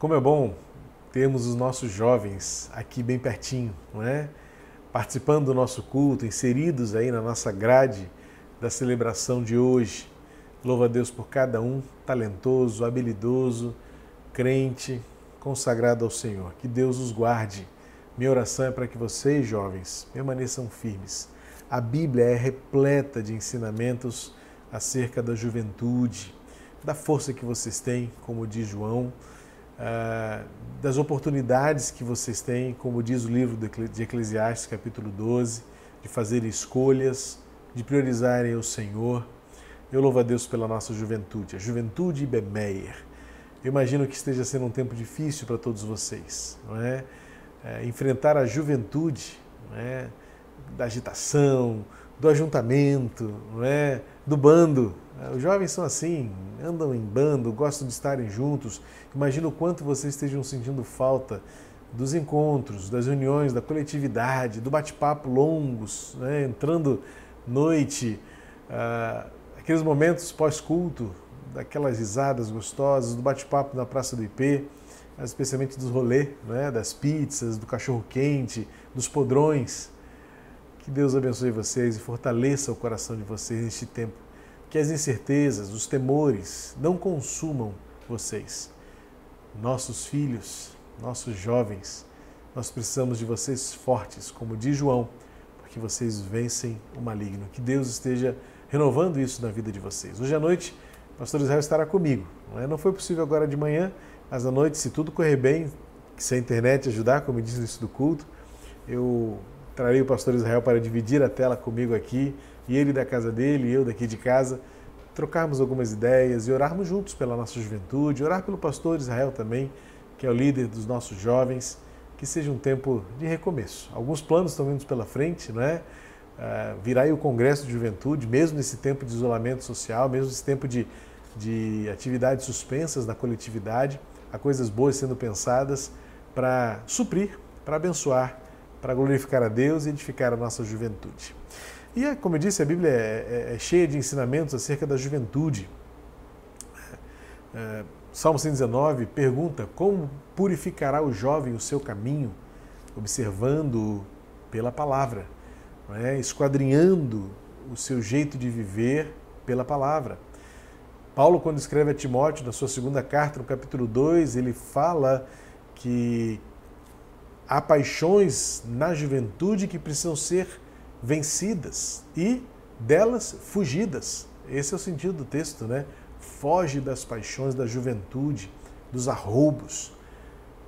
Como é bom termos os nossos jovens aqui bem pertinho, não é? Participando do nosso culto, inseridos aí na nossa grade da celebração de hoje. Louva a Deus por cada um, talentoso, habilidoso, crente, consagrado ao Senhor. Que Deus os guarde. Minha oração é para que vocês, jovens, permaneçam firmes. A Bíblia é repleta de ensinamentos acerca da juventude, da força que vocês têm, como diz João, ah, das oportunidades que vocês têm, como diz o livro de Eclesiastes, capítulo 12, de fazer escolhas, de priorizarem o Senhor. Eu louvo a Deus pela nossa juventude, a juventude Bemeyer. Eu imagino que esteja sendo um tempo difícil para todos vocês, não é? é enfrentar a juventude, não é? da agitação, do ajuntamento, não é? do bando. Os jovens são assim, andam em bando, gostam de estarem juntos. Imagino o quanto vocês estejam sentindo falta dos encontros, das reuniões, da coletividade, do bate-papo longos, né? entrando noite, uh, aqueles momentos pós-culto, daquelas risadas gostosas, do bate-papo na Praça do IP, especialmente dos rolês, né? das pizzas, do cachorro-quente, dos podrões. Que Deus abençoe vocês e fortaleça o coração de vocês neste tempo. Que as incertezas, os temores não consumam vocês. Nossos filhos, nossos jovens, nós precisamos de vocês fortes, como diz João, porque vocês vencem o maligno. Que Deus esteja renovando isso na vida de vocês. Hoje à noite, o pastor Israel estará comigo. Não, é? foi possível agora de manhã, mas à noite, se tudo correr bem, se a internet ajudar, como diz isso do culto, eu Trarei o pastor Israel para dividir a tela comigo aqui, e ele da casa dele, e eu daqui de casa, trocarmos algumas ideias e orarmos juntos pela nossa juventude, orar pelo pastor Israel também, que é o líder dos nossos jovens, que seja um tempo de recomeço. Alguns planos estão vindo pela frente, não é? Uh, virá aí o Congresso de Juventude, mesmo nesse tempo de isolamento social, mesmo nesse tempo de, de atividades suspensas na coletividade, há coisas boas sendo pensadas para suprir, para abençoar para glorificar a Deus e edificar a nossa juventude. E, é, como eu disse, a Bíblia é, é, é cheia de ensinamentos acerca da juventude. É, Salmo 119 pergunta: Como purificará o jovem o seu caminho? Observando pela palavra, é? esquadrinhando o seu jeito de viver pela palavra. Paulo, quando escreve a Timóteo, na sua segunda carta, no capítulo 2, ele fala que Há paixões na juventude que precisam ser vencidas e delas fugidas. Esse é o sentido do texto, né? Foge das paixões da juventude, dos arroubos.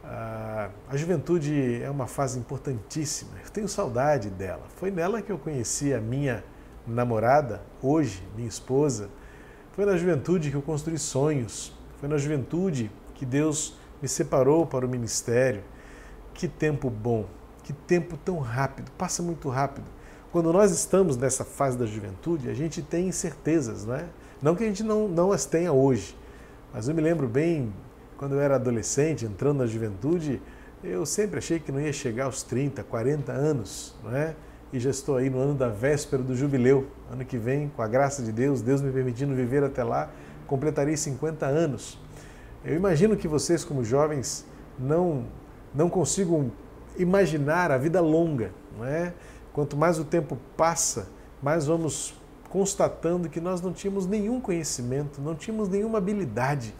Ah, a juventude é uma fase importantíssima. Eu tenho saudade dela. Foi nela que eu conheci a minha namorada, hoje minha esposa. Foi na juventude que eu construí sonhos. Foi na juventude que Deus me separou para o ministério. Que tempo bom, que tempo tão rápido, passa muito rápido. Quando nós estamos nessa fase da juventude, a gente tem incertezas, não é? Não que a gente não, não as tenha hoje, mas eu me lembro bem, quando eu era adolescente, entrando na juventude, eu sempre achei que não ia chegar aos 30, 40 anos, não é? E já estou aí no ano da véspera do jubileu. Ano que vem, com a graça de Deus, Deus me permitindo viver até lá, completarei 50 anos. Eu imagino que vocês, como jovens, não não consigo imaginar a vida longa. Não é? Quanto mais o tempo passa, mais vamos constatando que nós não tínhamos nenhum conhecimento, não tínhamos nenhuma habilidade.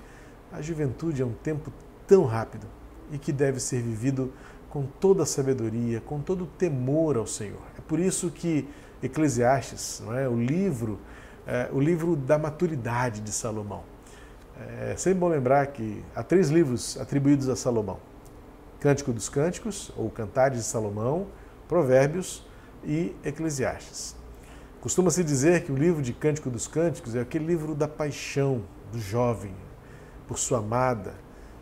A juventude é um tempo tão rápido e que deve ser vivido com toda a sabedoria, com todo o temor ao Senhor. É por isso que Eclesiastes, não é? o livro, é, o livro da maturidade de Salomão. É sempre bom lembrar que há três livros atribuídos a Salomão. Cântico dos Cânticos, ou Cantares de Salomão, Provérbios e Eclesiastes. Costuma-se dizer que o livro de Cântico dos Cânticos é aquele livro da paixão do jovem por sua amada,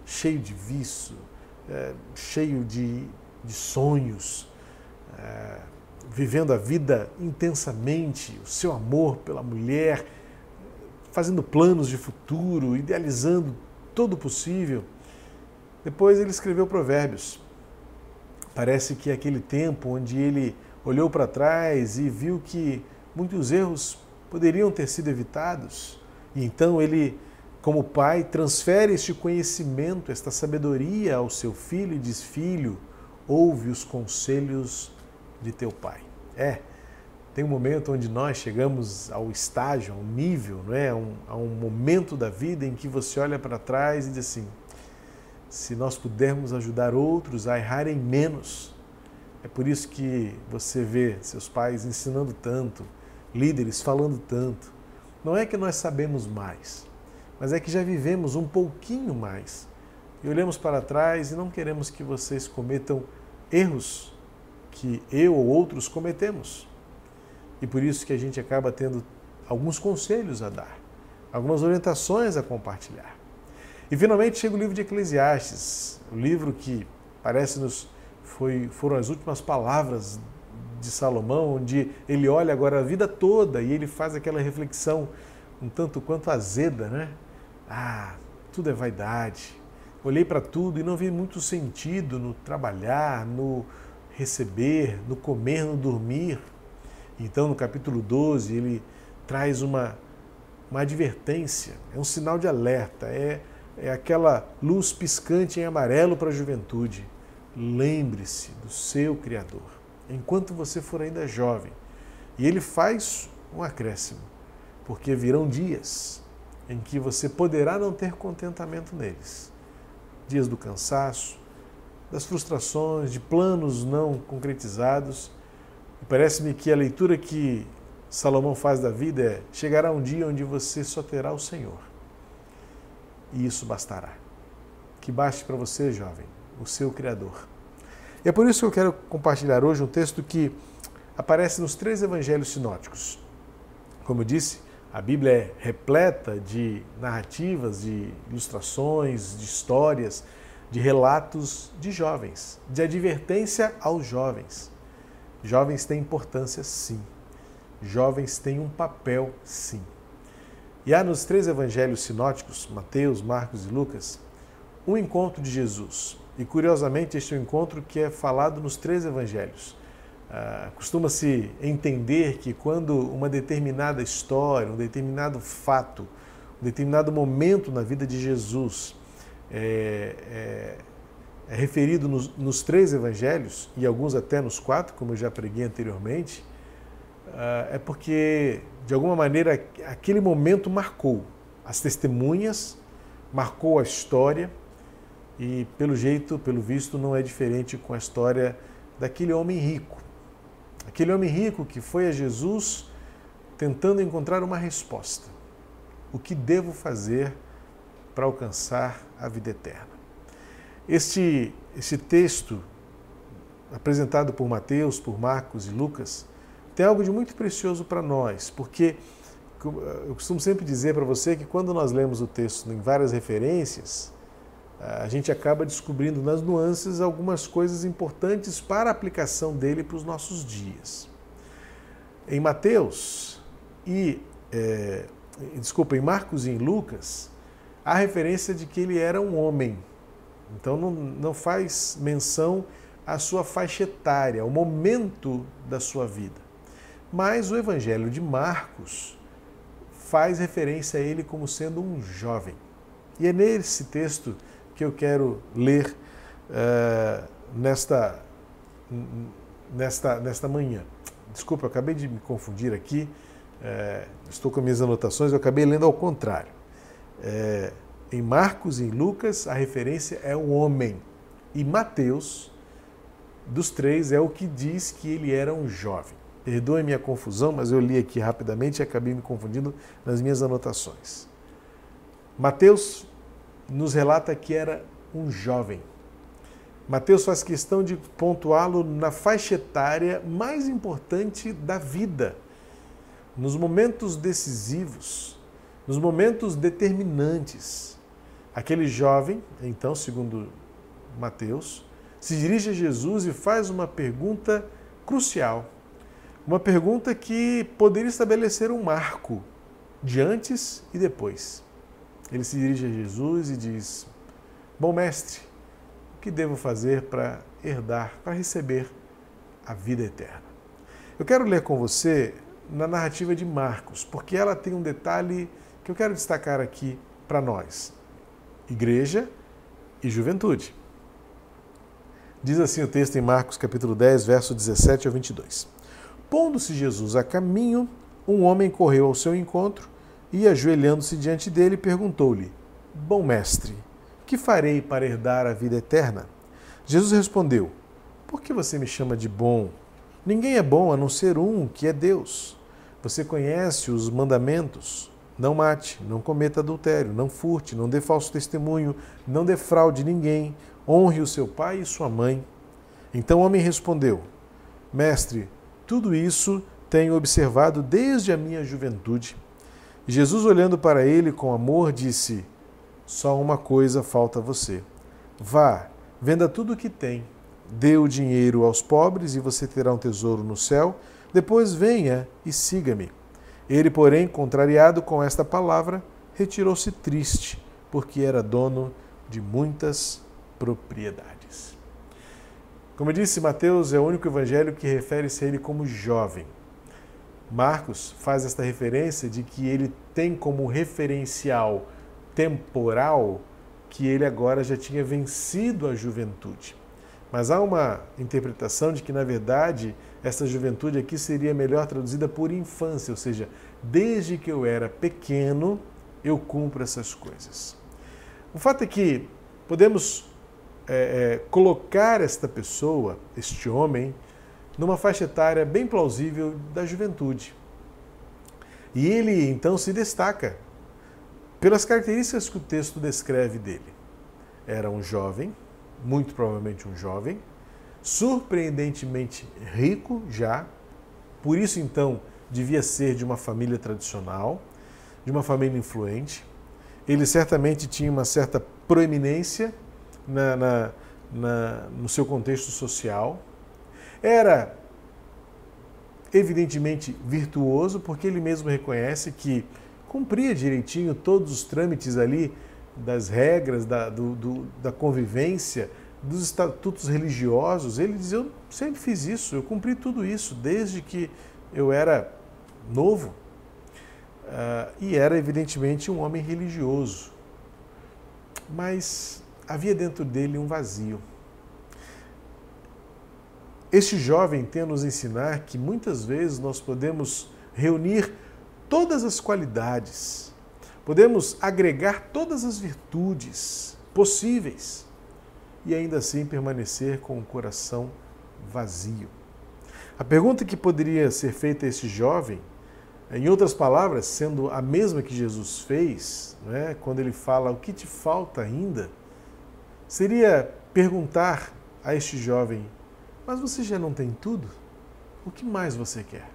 cheio de vício, é, cheio de, de sonhos, é, vivendo a vida intensamente, o seu amor pela mulher, fazendo planos de futuro, idealizando todo o possível. Depois ele escreveu Provérbios. Parece que é aquele tempo onde ele olhou para trás e viu que muitos erros poderiam ter sido evitados. E então ele como pai, transfere este conhecimento, esta sabedoria ao seu filho e diz: Filho, ouve os conselhos de teu pai. É, tem um momento onde nós chegamos ao estágio, ao nível, não é? a, um, a um momento da vida em que você olha para trás e diz assim: se nós pudermos ajudar outros a errarem menos, é por isso que você vê seus pais ensinando tanto, líderes falando tanto. Não é que nós sabemos mais, mas é que já vivemos um pouquinho mais. E olhamos para trás e não queremos que vocês cometam erros que eu ou outros cometemos. E por isso que a gente acaba tendo alguns conselhos a dar, algumas orientações a compartilhar. E finalmente chega o livro de Eclesiastes, o livro que parece-nos foi, foram as últimas palavras de Salomão, onde ele olha agora a vida toda e ele faz aquela reflexão um tanto quanto azeda, né? Ah, tudo é vaidade. Olhei para tudo e não vi muito sentido no trabalhar, no receber, no comer, no dormir. Então, no capítulo 12, ele traz uma, uma advertência, é um sinal de alerta, é, é aquela luz piscante em amarelo para a juventude. Lembre-se do seu Criador, enquanto você for ainda jovem. E ele faz um acréscimo, porque virão dias em que você poderá não ter contentamento neles. Dias do cansaço, das frustrações, de planos não concretizados parece-me que a leitura que Salomão faz da vida é: chegará um dia onde você só terá o Senhor. E isso bastará. Que baste para você, jovem, o seu Criador. E é por isso que eu quero compartilhar hoje um texto que aparece nos três evangelhos sinóticos. Como eu disse, a Bíblia é repleta de narrativas, de ilustrações, de histórias, de relatos de jovens, de advertência aos jovens. Jovens têm importância, sim. Jovens têm um papel, sim. E há nos três evangelhos sinóticos, Mateus, Marcos e Lucas, um encontro de Jesus. E curiosamente, este é um encontro que é falado nos três evangelhos. Ah, Costuma-se entender que quando uma determinada história, um determinado fato, um determinado momento na vida de Jesus é, é, é referido nos, nos, três evangelhos, e alguns até nos quatro, como eu já preguei anteriormente, é porque, de alguma maneira, aquele momento marcou as testemunhas, marcou a história, e pelo jeito, pelo visto, não é diferente com a história daquele homem rico. Aquele homem rico que foi a Jesus tentando encontrar uma resposta. O que devo fazer para alcançar a vida eterna? Este, este texto, apresentado por Mateus, por Marcos e Lucas, tem algo de muito precioso para nós, porque eu costumo sempre dizer para você que quando nós lemos o texto em várias referências, a gente acaba descobrindo nas nuances algumas coisas importantes para a aplicação dele para os nossos dias. Em Mateus e, é, desculpa, em Marcos e em Lucas, há referência de que ele era um homem, então não, não faz menção à sua faixa etária, ao momento da sua vida. Mas o Evangelho de Marcos faz referência a ele como sendo um jovem. E é nesse texto que eu quero ler uh, nesta, nesta, nesta manhã. Desculpa, eu acabei de me confundir aqui. Uh, estou com minhas anotações, eu acabei lendo ao contrário. Uh, em Marcos e em Lucas, a referência é o homem. E Mateus, dos três, é o que diz que ele era um jovem. Perdoe minha confusão, mas eu li aqui rapidamente e acabei me confundindo nas minhas anotações. Mateus nos relata que era um jovem. Mateus faz questão de pontuá-lo na faixa etária mais importante da vida, nos momentos decisivos, nos momentos determinantes. Aquele jovem, então, segundo Mateus, se dirige a Jesus e faz uma pergunta crucial. Uma pergunta que poderia estabelecer um marco de antes e depois. Ele se dirige a Jesus e diz: Bom mestre, o que devo fazer para herdar, para receber a vida eterna? Eu quero ler com você na narrativa de Marcos, porque ela tem um detalhe que eu quero destacar aqui para nós? Igreja e juventude. Diz assim o texto em Marcos capítulo 10, verso 17 ao 22. Pondo-se Jesus a caminho, um homem correu ao seu encontro e, ajoelhando-se diante dele, perguntou-lhe: Bom mestre, que farei para herdar a vida eterna? Jesus respondeu: Por que você me chama de bom? Ninguém é bom a não ser um, que é Deus. Você conhece os mandamentos: não mate, não cometa adultério, não furte, não dê falso testemunho, não defraude ninguém, honre o seu pai e sua mãe. Então o homem respondeu: Mestre, tudo isso tenho observado desde a minha juventude. Jesus, olhando para ele com amor, disse: Só uma coisa falta a você. Vá, venda tudo o que tem, dê o dinheiro aos pobres e você terá um tesouro no céu. Depois venha e siga-me. Ele, porém, contrariado com esta palavra, retirou-se triste, porque era dono de muitas propriedades. Como eu disse, Mateus é o único evangelho que refere-se a ele como jovem. Marcos faz esta referência de que ele tem como referencial temporal que ele agora já tinha vencido a juventude. Mas há uma interpretação de que, na verdade, essa juventude aqui seria melhor traduzida por infância, ou seja, desde que eu era pequeno, eu cumpro essas coisas. O fato é que podemos é, é, colocar esta pessoa, este homem, numa faixa etária bem plausível da juventude. E ele então se destaca pelas características que o texto descreve dele. Era um jovem, muito provavelmente um jovem, surpreendentemente rico já, por isso então devia ser de uma família tradicional, de uma família influente. Ele certamente tinha uma certa proeminência na, na, na, no seu contexto social. Era evidentemente virtuoso, porque ele mesmo reconhece que cumpria direitinho todos os trâmites ali das regras, da, do, do, da convivência, dos estatutos religiosos. Ele diz: Eu sempre fiz isso, eu cumpri tudo isso desde que eu era novo. Uh, e era evidentemente um homem religioso. Mas havia dentro dele um vazio. Este jovem tem a nos ensinar que muitas vezes nós podemos reunir todas as qualidades, podemos agregar todas as virtudes possíveis e ainda assim permanecer com o coração vazio. A pergunta que poderia ser feita a este jovem, em outras palavras, sendo a mesma que Jesus fez, né, quando ele fala o que te falta ainda, seria perguntar a este jovem: Mas você já não tem tudo? O que mais você quer?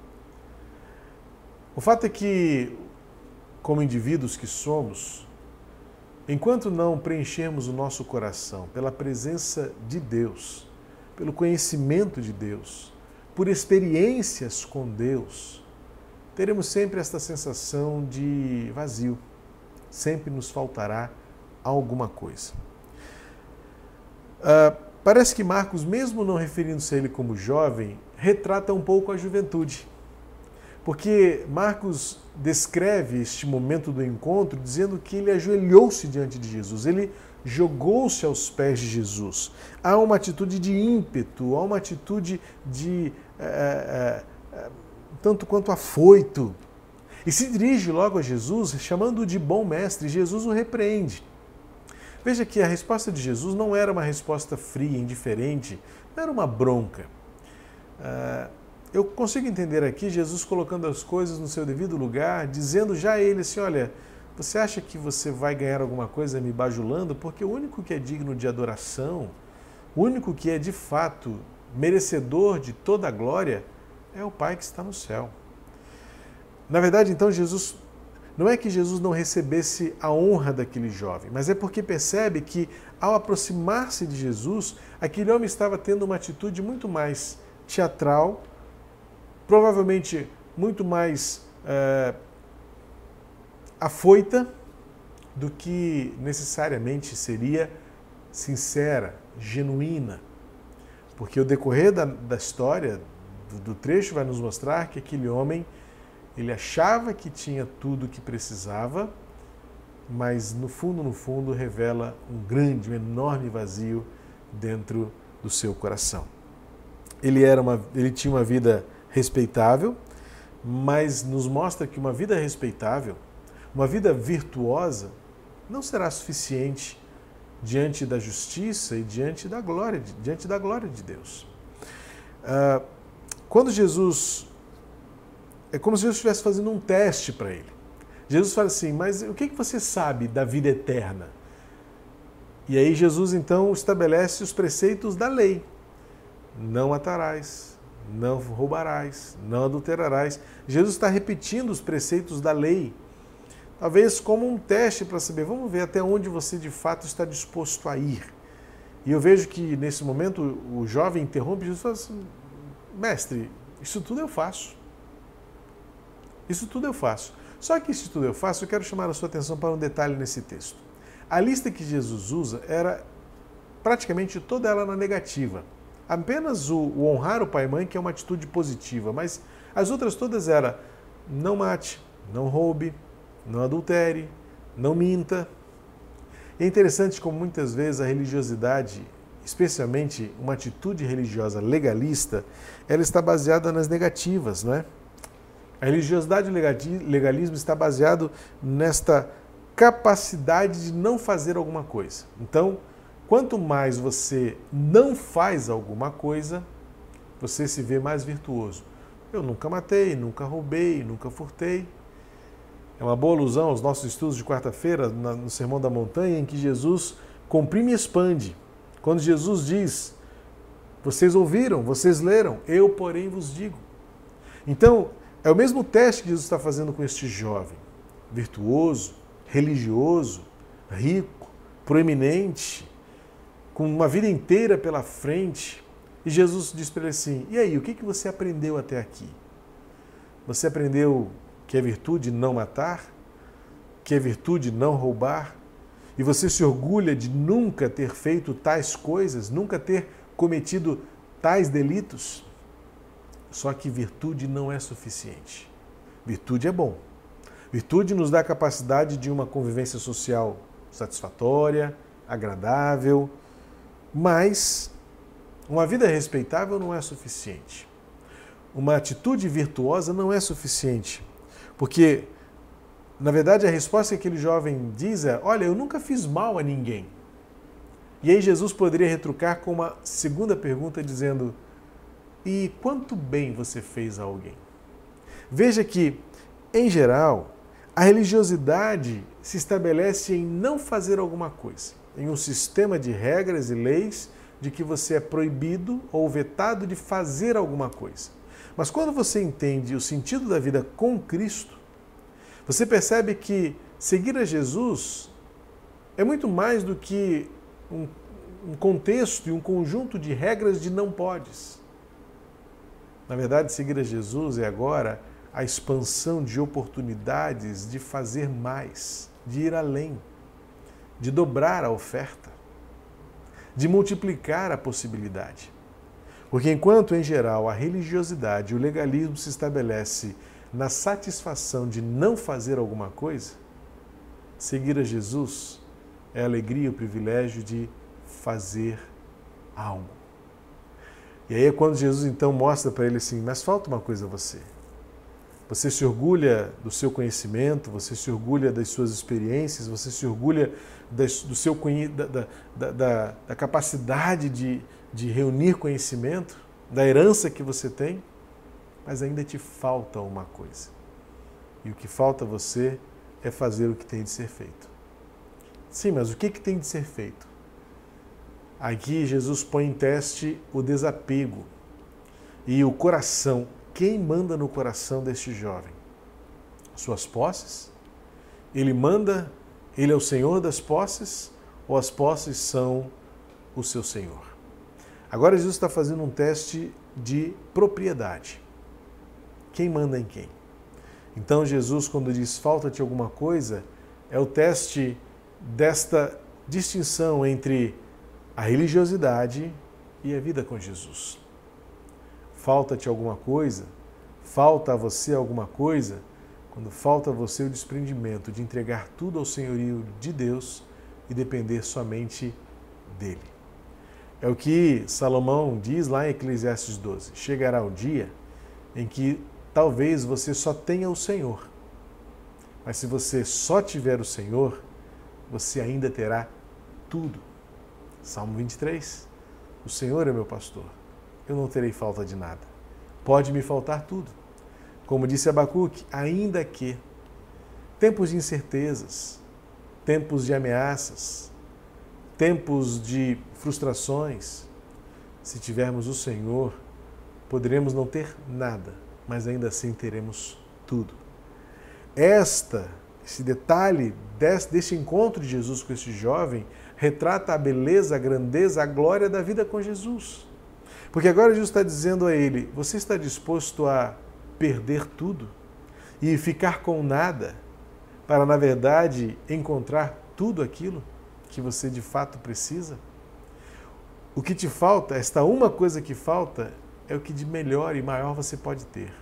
O fato é que, como indivíduos que somos, enquanto não preenchermos o nosso coração pela presença de Deus, pelo conhecimento de Deus, por experiências com Deus, teremos sempre esta sensação de vazio. Sempre nos faltará alguma coisa. Uh, parece que Marcos, mesmo não referindo-se a ele como jovem, retrata um pouco a juventude. Porque Marcos descreve este momento do encontro dizendo que ele ajoelhou-se diante de Jesus, ele jogou-se aos pés de Jesus. Há uma atitude de ímpeto, há uma atitude de é, tanto quanto afoito. E se dirige logo a Jesus, chamando-o de bom mestre. Jesus o repreende. Veja que a resposta de Jesus não era uma resposta fria, indiferente, não era uma bronca. Uh, eu consigo entender aqui Jesus colocando as coisas no seu devido lugar, dizendo já a ele assim: olha, você acha que você vai ganhar alguma coisa me bajulando? Porque o único que é digno de adoração, o único que é de fato merecedor de toda a glória, é o Pai que está no céu. Na verdade, então, Jesus não é que Jesus não recebesse a honra daquele jovem, mas é porque percebe que, ao aproximar-se de Jesus, aquele homem estava tendo uma atitude muito mais teatral, provavelmente muito mais é, afoita do que necessariamente seria sincera, genuína. Porque o decorrer da, da história, do, do trecho, vai nos mostrar que aquele homem ele achava que tinha tudo o que precisava mas no fundo, no fundo, revela um grande, um enorme vazio dentro do seu coração. Ele, era uma, ele tinha uma vida respeitável, mas nos mostra que uma vida respeitável, uma vida virtuosa, não será suficiente diante da justiça e diante da glória, diante da glória de Deus. Ah, quando Jesus é como se Jesus estivesse fazendo um teste para ele. Jesus fala assim: Mas o que você sabe da vida eterna? E aí Jesus então estabelece os preceitos da lei: Não matarás, não roubarás, não adulterarás. Jesus está repetindo os preceitos da lei, talvez como um teste para saber, vamos ver até onde você de fato está disposto a ir. E eu vejo que nesse momento o jovem interrompe Jesus e fala assim: Mestre, isso tudo eu faço. Isso tudo eu faço. Só que isso tudo eu faço, eu quero chamar a sua atenção para um detalhe nesse texto. A lista que Jesus usa era praticamente toda ela na negativa. Apenas o, o honrar o pai e mãe, que é uma atitude positiva, mas as outras todas eram não mate, não roube, não adultere, não minta. É interessante como muitas vezes a religiosidade, especialmente uma atitude religiosa legalista, ela está baseada nas negativas, não é? A religiosidade e o legalismo está baseado nesta capacidade de não fazer alguma coisa. Então, quanto mais você não faz alguma coisa, você se vê mais virtuoso. Eu nunca matei, nunca roubei, nunca furtei. É uma boa alusão aos nossos estudos de quarta-feira, no Sermão da Montanha, em que Jesus comprime e expande. Quando Jesus diz: Vocês ouviram, vocês leram, eu, porém, vos digo. Então, é o mesmo teste que Jesus está fazendo com este jovem, virtuoso, religioso, rico, proeminente, com uma vida inteira pela frente. E Jesus diz para ele assim: E aí, o que, que você aprendeu até aqui? Você aprendeu que é virtude não matar? Que é virtude não roubar? E você se orgulha de nunca ter feito tais coisas, nunca ter cometido tais delitos? Só que virtude não é suficiente. Virtude é bom. Virtude nos dá a capacidade de uma convivência social satisfatória, agradável, mas uma vida respeitável não é suficiente. Uma atitude virtuosa não é suficiente, porque, na verdade, a resposta que aquele jovem diz é: Olha, eu nunca fiz mal a ninguém. E aí Jesus poderia retrucar com uma segunda pergunta, dizendo: e quanto bem você fez a alguém. Veja que, em geral, a religiosidade se estabelece em não fazer alguma coisa, em um sistema de regras e leis de que você é proibido ou vetado de fazer alguma coisa. Mas quando você entende o sentido da vida com Cristo, você percebe que seguir a Jesus é muito mais do que um, contexto e um conjunto de regras de não podes. Na verdade, seguir a Jesus é agora a expansão de oportunidades de fazer mais, de ir além, de dobrar a oferta, de multiplicar a possibilidade. Porque enquanto, em geral, a religiosidade e o legalismo se estabelece na satisfação de não fazer alguma coisa, seguir a Jesus é a alegria e o privilégio de fazer algo. E aí é quando Jesus então mostra para ele assim: Mas falta uma coisa a você. Você se orgulha do seu conhecimento, você se orgulha das suas experiências, você se orgulha do seu, da, da, da, da capacidade de, de reunir conhecimento, da herança que você tem, mas ainda te falta uma coisa. E o que falta a você é fazer o que tem de ser feito. Sim, mas o que, que tem de ser feito? Aqui Jesus põe em teste o desapego e o coração. Quem manda no coração deste jovem? Suas posses? Ele manda, ele é o senhor das posses ou as posses são o seu senhor? Agora Jesus está fazendo um teste de propriedade. Quem manda em quem? Então Jesus, quando diz falta-te alguma coisa, é o teste desta distinção entre a religiosidade e a vida com Jesus. Falta-te alguma coisa? Falta a você alguma coisa? quando falta a você o desprendimento de entregar tudo ao senhorio de Deus e depender somente dele. É o que Salomão diz lá em Eclesiastes 12: chegará o dia em que talvez você só tenha o Senhor. Mas se você só tiver o Senhor, você ainda terá tudo. Salmo 23. O Senhor é meu pastor. Eu não terei falta de nada. Pode me faltar tudo como disse Abacuque, ainda que tempos de incertezas, tempos de ameaças, tempos de frustrações, se tivermos o Senhor, poderemos não ter nada, mas ainda assim teremos tudo. Esta, esse detalhe desse encontro de Jesus com esse jovem retrata a beleza, a grandeza, a glória da vida com Jesus. Porque agora Jesus está dizendo a ele: Você está disposto a perder tudo e ficar com nada para, na verdade, encontrar tudo aquilo que você de fato precisa? O que te falta, esta uma coisa que falta, é o que de melhor e maior você pode ter.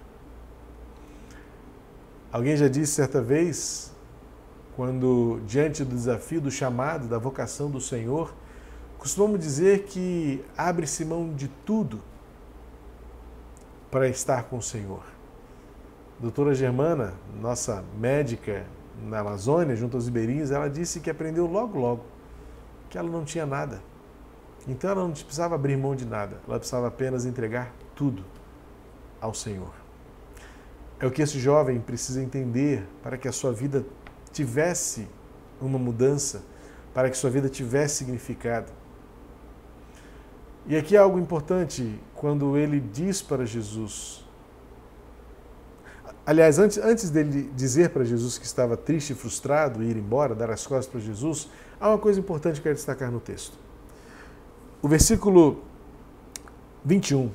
Alguém já disse certa vez, quando diante do desafio, do chamado, da vocação do Senhor, costumamos dizer que abre-se mão de tudo para estar com o Senhor doutora Germana, nossa médica na Amazônia, junto aos ribeirinhos, ela disse que aprendeu logo, logo que ela não tinha nada. Então ela não precisava abrir mão de nada, ela precisava apenas entregar tudo ao Senhor. É o que esse jovem precisa entender para que a sua vida tivesse uma mudança, para que sua vida tivesse significado. E aqui é algo importante quando ele diz para Jesus: Aliás, antes, antes dele dizer para Jesus que estava triste e frustrado e ir embora, dar as costas para Jesus, há uma coisa importante que eu quero destacar no texto. O versículo 21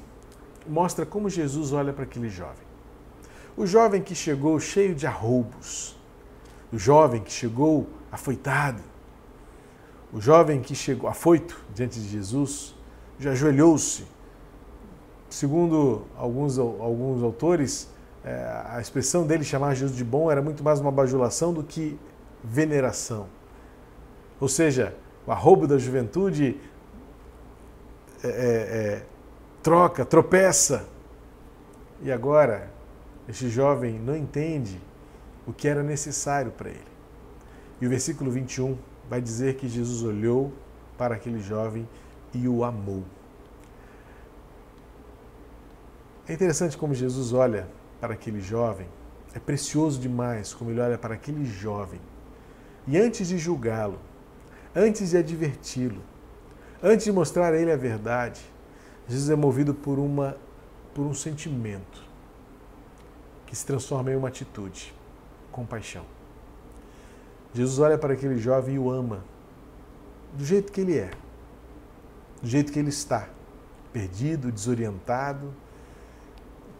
mostra como Jesus olha para aquele jovem. O jovem que chegou cheio de arroubos, o jovem que chegou afoitado, o jovem que chegou afoito diante de Jesus, já ajoelhou-se. Segundo alguns, alguns autores, é, a expressão dele chamar Jesus de bom era muito mais uma bajulação do que veneração. Ou seja, o arrobo da juventude é, é, é, troca, tropeça. E agora, este jovem não entende o que era necessário para ele. E o versículo 21 vai dizer que Jesus olhou para aquele jovem e o amou. É interessante como Jesus olha para aquele jovem, é precioso demais como ele olha para aquele jovem. E antes de julgá-lo, antes de adverti-lo, antes de mostrar a ele a verdade, Jesus é movido por, uma, por um sentimento que se transforma em uma atitude, compaixão. Jesus olha para aquele jovem e o ama do jeito que ele é, do jeito que ele está, perdido, desorientado,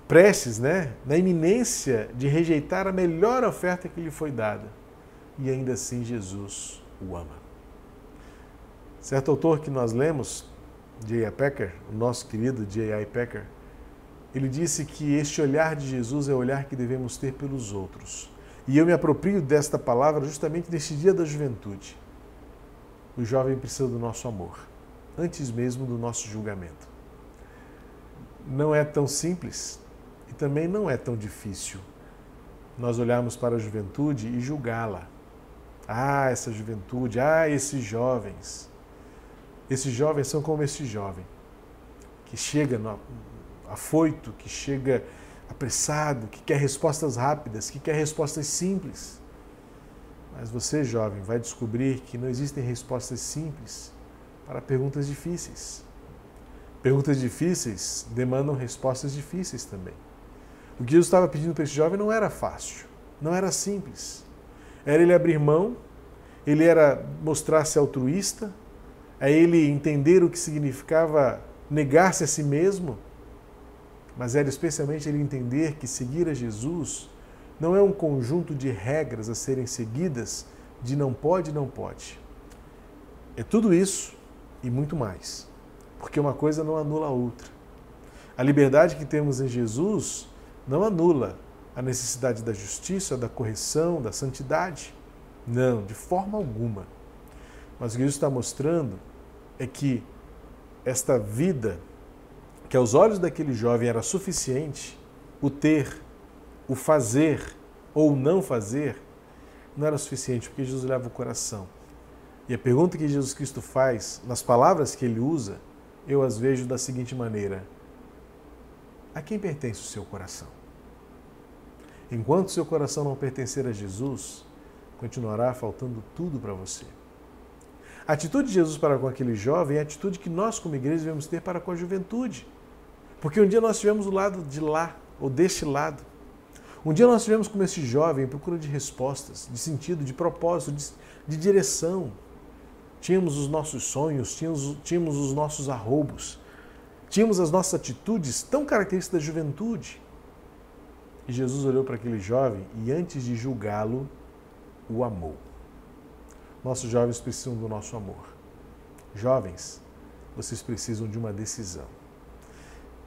prestes, né, na iminência de rejeitar a melhor oferta que lhe foi dada. E ainda assim Jesus o ama. Certo autor que nós lemos, J.I. Packer, o nosso querido J.I. Packer, ele disse que este olhar de Jesus é o olhar que devemos ter pelos outros. E eu me aproprio desta palavra justamente neste dia da juventude. O jovem precisa do nosso amor, antes mesmo do nosso julgamento. Não é tão simples, e também não é tão difícil nós olharmos para a juventude e julgá-la. Ah, essa juventude, ah, esses jovens. Esses jovens são como esse jovem, que chega no, afoito, que chega apressado, que quer respostas rápidas, que quer respostas simples. Mas você, jovem, vai descobrir que não existem respostas simples para perguntas difíceis. Perguntas difíceis demandam respostas difíceis também. O que Jesus estava pedindo para esse jovem não era fácil, não era simples. Era ele abrir mão, ele era mostrar-se altruísta, é ele entender o que significava negar-se a si mesmo, mas era especialmente ele entender que seguir a Jesus não é um conjunto de regras a serem seguidas de não pode, não pode. É tudo isso e muito mais, porque uma coisa não anula a outra. A liberdade que temos em Jesus não anula a necessidade da justiça, da correção, da santidade. Não, de forma alguma. Mas o que Jesus está mostrando é que esta vida, que aos olhos daquele jovem era suficiente, o ter, o fazer ou não fazer, não era suficiente, porque Jesus olhava o coração. E a pergunta que Jesus Cristo faz, nas palavras que ele usa, eu as vejo da seguinte maneira: A quem pertence o seu coração? Enquanto seu coração não pertencer a Jesus, continuará faltando tudo para você. A atitude de Jesus para com aquele jovem é a atitude que nós, como igreja, devemos ter para com a juventude. Porque um dia nós estivemos do lado de lá, ou deste lado. Um dia nós estivemos como esse jovem em procura de respostas, de sentido, de propósito, de, de direção. Tínhamos os nossos sonhos, tínhamos, tínhamos os nossos arrobos, tínhamos as nossas atitudes tão características da juventude. E Jesus olhou para aquele jovem e, antes de julgá-lo, o amou. Nossos jovens precisam do nosso amor. Jovens, vocês precisam de uma decisão.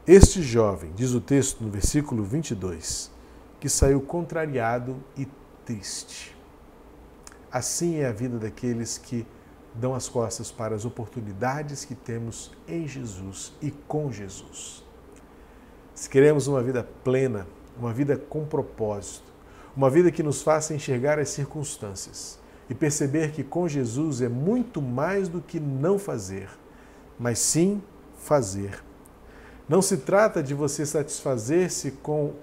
Este jovem, diz o texto no versículo 22, que saiu contrariado e triste. Assim é a vida daqueles que dão as costas para as oportunidades que temos em Jesus e com Jesus. Se queremos uma vida plena, uma vida com propósito, uma vida que nos faça enxergar as circunstâncias e perceber que com Jesus é muito mais do que não fazer, mas sim fazer. Não se trata de você satisfazer-se com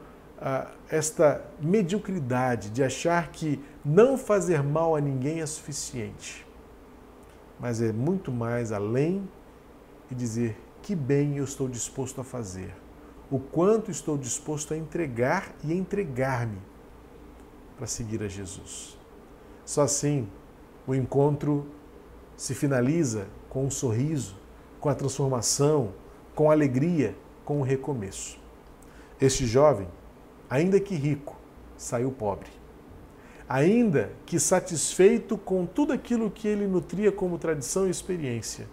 ah, esta mediocridade de achar que não fazer mal a ninguém é suficiente, mas é muito mais além e dizer que bem eu estou disposto a fazer, o quanto estou disposto a entregar e entregar-me para seguir a Jesus. Só assim o encontro se finaliza com um sorriso, com a transformação, com alegria, com o recomeço. Este jovem, ainda que rico, saiu pobre. Ainda que satisfeito com tudo aquilo que ele nutria como tradição e experiência,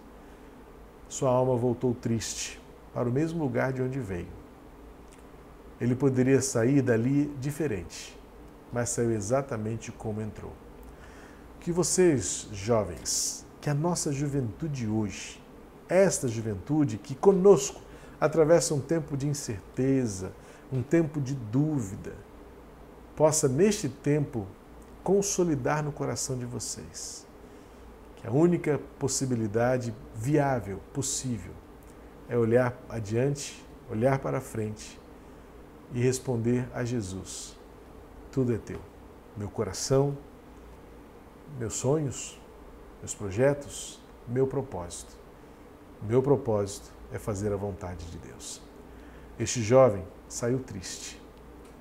sua alma voltou triste para o mesmo lugar de onde veio. Ele poderia sair dali diferente, mas saiu exatamente como entrou. Que vocês, jovens, que a nossa juventude hoje, esta juventude que conosco atravessa um tempo de incerteza, um tempo de dúvida, possa neste tempo consolidar no coração de vocês que a única possibilidade viável, possível, é olhar adiante, olhar para frente e responder a Jesus tudo é teu. Meu coração, meus sonhos, meus projetos, meu propósito. Meu propósito é fazer a vontade de Deus. Este jovem saiu triste,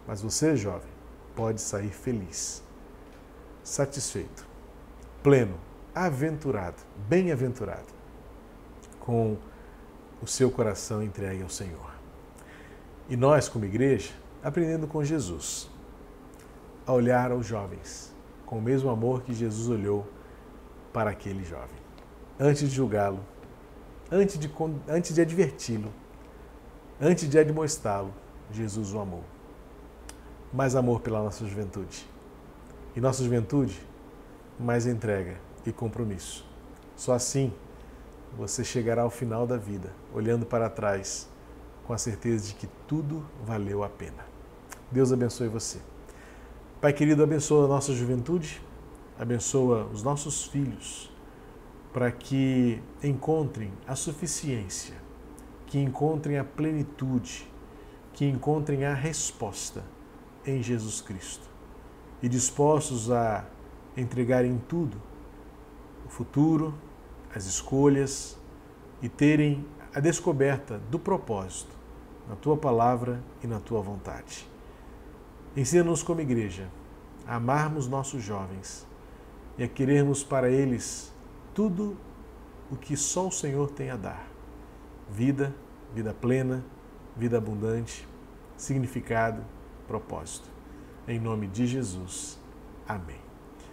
mas você, jovem, pode sair feliz, satisfeito, pleno, aventurado, bem-aventurado, com o seu coração entregue ao Senhor. E nós, como igreja, aprendendo com Jesus, a olhar aos jovens com o mesmo amor que Jesus olhou para aquele jovem. Antes de julgá-lo, antes de, antes de adverti-lo, antes de admoestá-lo, Jesus o amou. Mais amor pela nossa juventude. E nossa juventude, mais entrega e compromisso. Só assim você chegará ao final da vida, olhando para trás, com a certeza de que tudo valeu a pena. Deus abençoe você. Pai querido, abençoa a nossa juventude, abençoa os nossos filhos, para que encontrem a suficiência, que encontrem a plenitude, que encontrem a resposta em Jesus Cristo. E dispostos a entregarem tudo, o futuro, as escolhas, e terem a descoberta do propósito na tua palavra e na tua vontade. Ensina-nos como igreja a amarmos nossos jovens e a querermos para eles tudo o que só o Senhor tem a dar: vida, vida plena, vida abundante, significado, propósito. Em nome de Jesus. Amém.